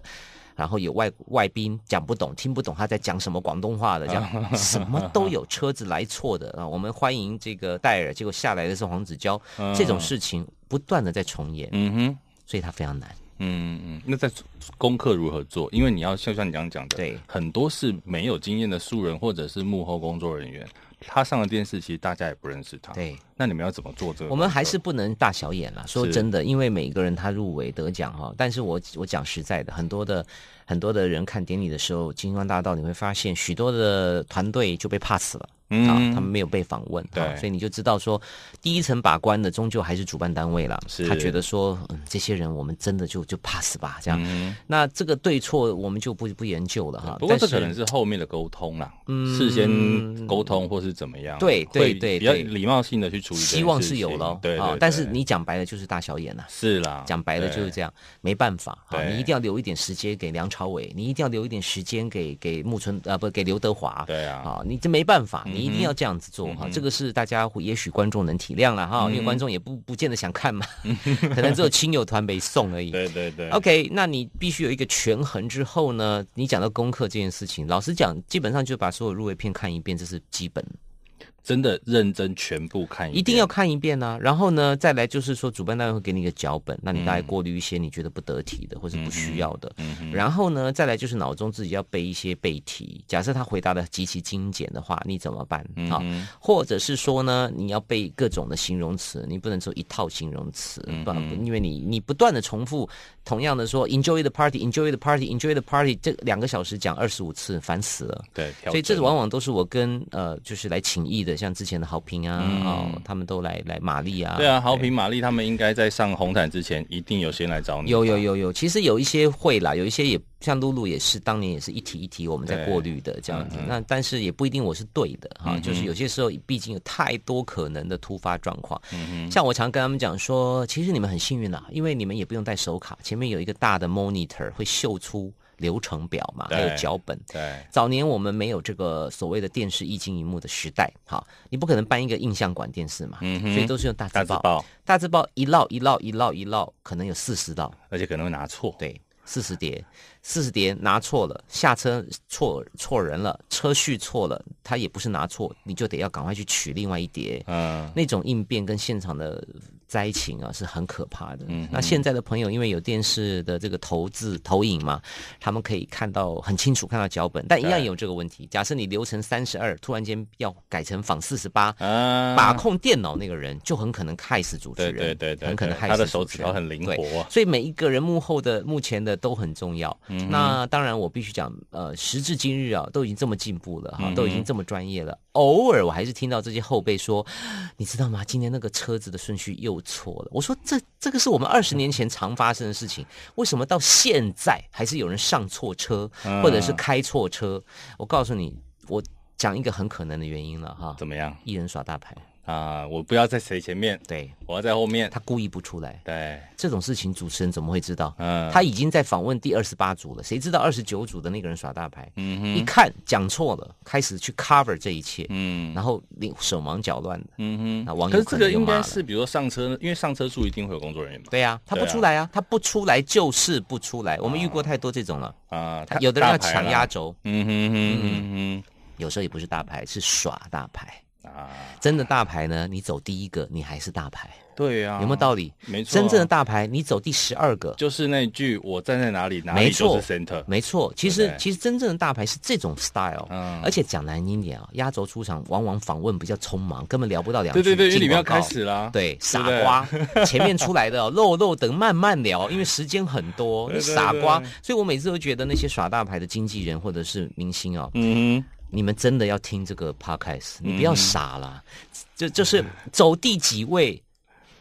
然后有外外宾讲不懂、听不懂他在讲什么广东话的，这样 [laughs] 什么都有。车子来错的啊，我们欢迎这个戴尔，结果下来的是黄子佼，这种事情不断的在重演。嗯哼，所以他非常难。嗯嗯，那在功课如何做？因为你要像像你刚刚讲的，对，很多是没有经验的素人或者是幕后工作人员。他上了电视，其实大家也不认识他。对，那你们要怎么做这个？我们还是不能大小眼了。说真的，因为每个人他入围得奖哈，但是我我讲实在的，很多的很多的人看典礼的时候，金光大道你会发现许多的团队就被 pass 了。嗯，他们没有被访问，对，所以你就知道说，第一层把关的终究还是主办单位了。是，他觉得说，嗯，这些人我们真的就就 pass 吧，这样。嗯、那这个对错我们就不不研究了哈。不过这可能是后面的沟通啦，嗯，事先沟通或是怎么样？对对对，比较礼貌性的去处理。希望是有了。对，对，对，但是你讲白了就是大小眼了。是啦，讲白了就是这样，没办法啊，你一定要留一点时间给梁朝伟，你一定要留一点时间给给木村啊，不给刘德华。对啊，啊，你这没办法，你一定要这样子做。哈，这个是大家也许观众能体谅了哈，因为观众也不不见得想看嘛，[laughs] 可能只有亲友团没送而已。对对对。OK，那你必须有一个权衡之后呢，你讲到功课这件事情，老实讲，基本上就把所有入围片看一遍，这是基本。真的认真全部看一遍，一定要看一遍啊！然后呢，再来就是说，主办单位会给你一个脚本，那你大概过滤一些你觉得不得体的或者不需要的。嗯嗯。然后呢，再来就是脑中自己要背一些背题。假设他回答的极其精简的话，你怎么办？啊、嗯，或者是说呢，你要背各种的形容词，你不能说一套形容词，不、嗯，因为你你不断的重复同样的说 enjoy the party，enjoy the party，enjoy the party，这两个小时讲二十五次，烦死了。对，所以这往往都是我跟呃，就是来请益的。像之前的好评啊，嗯、哦，他们都来来玛丽啊，对啊，好评玛丽他们应该在上红毯之前，一定有先来找你。有有有有，其实有一些会啦，有一些也像露露也是，当年也是一题一题我们在过滤的这样子。嗯、那但是也不一定我是对的哈、嗯，就是有些时候毕竟有太多可能的突发状况。嗯，像我常跟他们讲说，其实你们很幸运啦，因为你们也不用带手卡，前面有一个大的 monitor 会秀出。流程表嘛，还有脚本。对，早年我们没有这个所谓的电视一晶一幕的时代，好，你不可能搬一个印象馆电视嘛，嗯，所以都是用大字报。大字报一绕一绕一绕一绕，可能有四十道，而且可能会拿错。对，四十叠，四十叠拿错了，下车错错人了，车序错了，他也不是拿错，你就得要赶快去取另外一叠。嗯，那种应变跟现场的。灾情啊是很可怕的。嗯，那现在的朋友因为有电视的这个投字投影嘛，他们可以看到很清楚，看到脚本，但一样有这个问题。假设你流程三十二，突然间要改成仿四十八，把控电脑那个人就很可能害死主持人。对对对，很可能害死。他的手指头很灵活，所以每一个人幕后的、目前的都很重要。嗯，那当然我必须讲，呃，时至今日啊，都已经这么进步了哈，都已经这么专业了。偶尔我还是听到这些后辈说，你知道吗？今天那个车子的顺序又错了。我说这这个是我们二十年前常发生的事情，为什么到现在还是有人上错车，或者是开错车？我告诉你，我讲一个很可能的原因了哈。怎么样？艺人耍大牌。啊！我不要在谁前面，对，我要在后面。他故意不出来，对，这种事情主持人怎么会知道？嗯，他已经在访问第二十八组了，谁知道二十九组的那个人耍大牌？嗯哼，一看讲错了，开始去 cover 这一切，嗯，然后手忙脚乱的，嗯哼，那网友可是这个应该是，比如说上车，因为上车处一定会有工作人员嘛。对呀、啊，他不出来啊，他不出来就是不出来。我们遇过太多这种了啊，他有的人要抢压轴，嗯哼哼哼哼，有时候也不是大牌，是耍大牌。啊，真的大牌呢？你走第一个，你还是大牌。对呀、啊，有没有道理？没错、啊，真正的大牌，你走第十二个，就是那句“我站在哪里，哪里就是 center”。没错，其实其实真正的大牌是这种 style。嗯，而且讲难听点啊，压轴出场往往访问比较匆忙，根本聊不到两句。对对对，因为里面要开始了。对，傻瓜，前面出来的肉肉等慢慢聊，因为时间很多。对对对傻瓜，所以我每次都觉得那些耍大牌的经纪人或者是明星啊，嗯。你们真的要听这个 podcast，你不要傻了，嗯、就就是走第几位，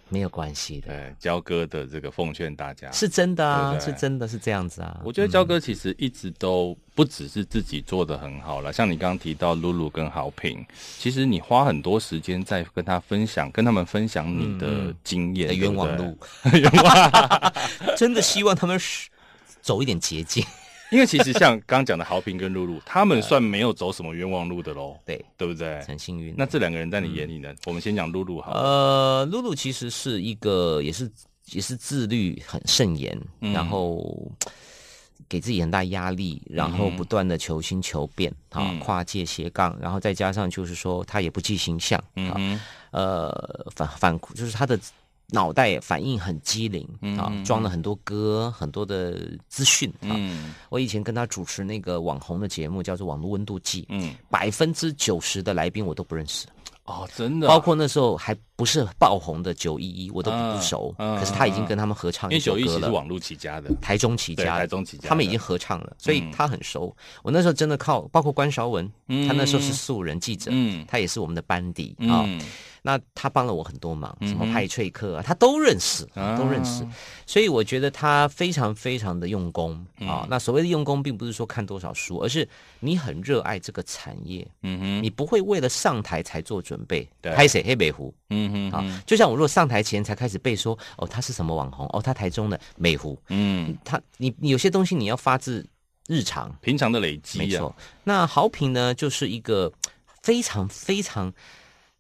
没有关系的。对，焦哥的这个奉劝大家。是真的啊，对对？是真的是这样子啊。我觉得焦哥其实一直都不只是自己做的很好了，像你刚刚提到露露跟好评，其实你花很多时间在跟他分享，跟他们分享你的经验、冤枉路，[laughs] 真的希望他们走一点捷径。因为其实像刚刚讲的豪平跟露露，他们算没有走什么冤枉路的喽，对对不对？很幸运。那这两个人在你眼里呢？嗯、我们先讲露露好了。呃，露露其实是一个也是也是自律很甚严，嗯、然后给自己很大压力，然后不断的求新求变啊，嗯、跨界斜杠，然后再加上就是说他也不计形象，嗯哼，呃反反就是他的。脑袋反应很机灵啊，装了很多歌，很多的资讯啊。嗯、我以前跟他主持那个网红的节目，叫做《网络温度计》，嗯，百分之九十的来宾我都不认识哦，真的、啊。包括那时候还不是爆红的九一一，我都不熟。嗯嗯、可是他已经跟他们合唱一首歌了。因为九一一是网络起家的，台中起家的，台中起家，他们已经合唱了，所以他很熟。嗯、我那时候真的靠，包括关韶文，嗯、他那时候是素人记者，嗯，他也是我们的班底啊。嗯那他帮了我很多忙，什么派翠克啊，他都认识，都认识，所以我觉得他非常非常的用功啊。那所谓的用功，并不是说看多少书，而是你很热爱这个产业，嗯哼，你不会为了上台才做准备。拍谁黑北湖，嗯哼，啊，就像我如果上台前才开始背说，哦，他是什么网红，哦，他台中的美湖，嗯，他你你有些东西你要发自日常平常的累积，没错。那豪平呢，就是一个非常非常。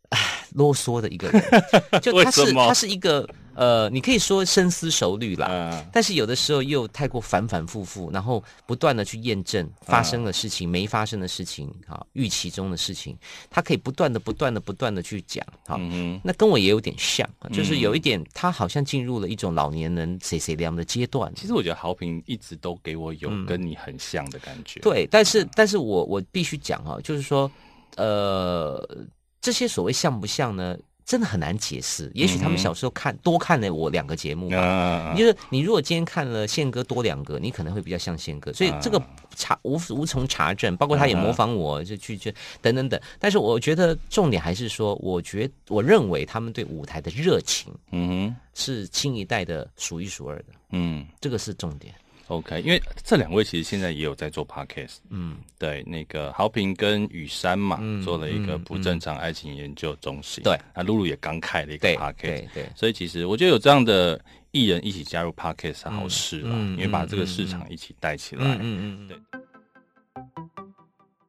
唉，啰嗦的一个人，[laughs] 就他是他是一个呃，你可以说深思熟虑啦，嗯、但是有的时候又太过反反复复，然后不断的去验证发生的事情、嗯、没发生的事情啊，预期中的事情，他可以不断的、不断的、不断的去讲啊。嗯、那跟我也有点像，就是有一点，他好像进入了一种老年人谁谁凉的阶段。其实我觉得豪平一直都给我有跟你很像的感觉。嗯、对，但是但是我我必须讲哈，就是说呃。这些所谓像不像呢？真的很难解释。也许他们小时候看、嗯、多看了我两个节目吧。啊、就是你如果今天看了宪哥多两个，你可能会比较像宪哥。所以这个查无无从查证。包括他也模仿我，就去去等等等。但是我觉得重点还是说，我觉我认为他们对舞台的热情，嗯哼，是新一代的数一数二的。嗯，这个是重点。OK，因为这两位其实现在也有在做 Podcast，嗯，对，那个豪平跟雨山嘛，嗯、做了一个不正常爱情研究中心，对、嗯，那露露也刚开了一个 Podcast，对，对，对，所以其实我觉得有这样的艺人一起加入 Podcast 是好事啦，嗯、因为把这个市场一起带起来，嗯嗯，嗯，嗯。对。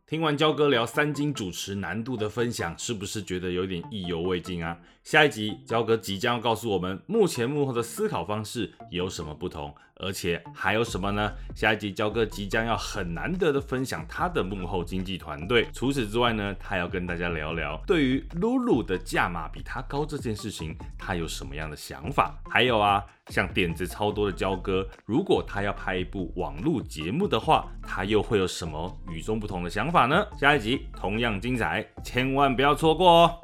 听完焦哥聊三金主持难度的分享，是不是觉得有点意犹未尽啊？下一集焦哥即将要告诉我们，目前幕后的思考方式有什么不同，而且还有什么呢？下一集焦哥即将要很难得的分享他的幕后经纪团队。除此之外呢，他要跟大家聊聊对于露露的价码比他高这件事情，他有什么样的想法？还有啊，像点子超多的焦哥，如果他要拍一部网络节目的话，他又会有什么与众不同的想法呢？下一集同样精彩，千万不要错过哦！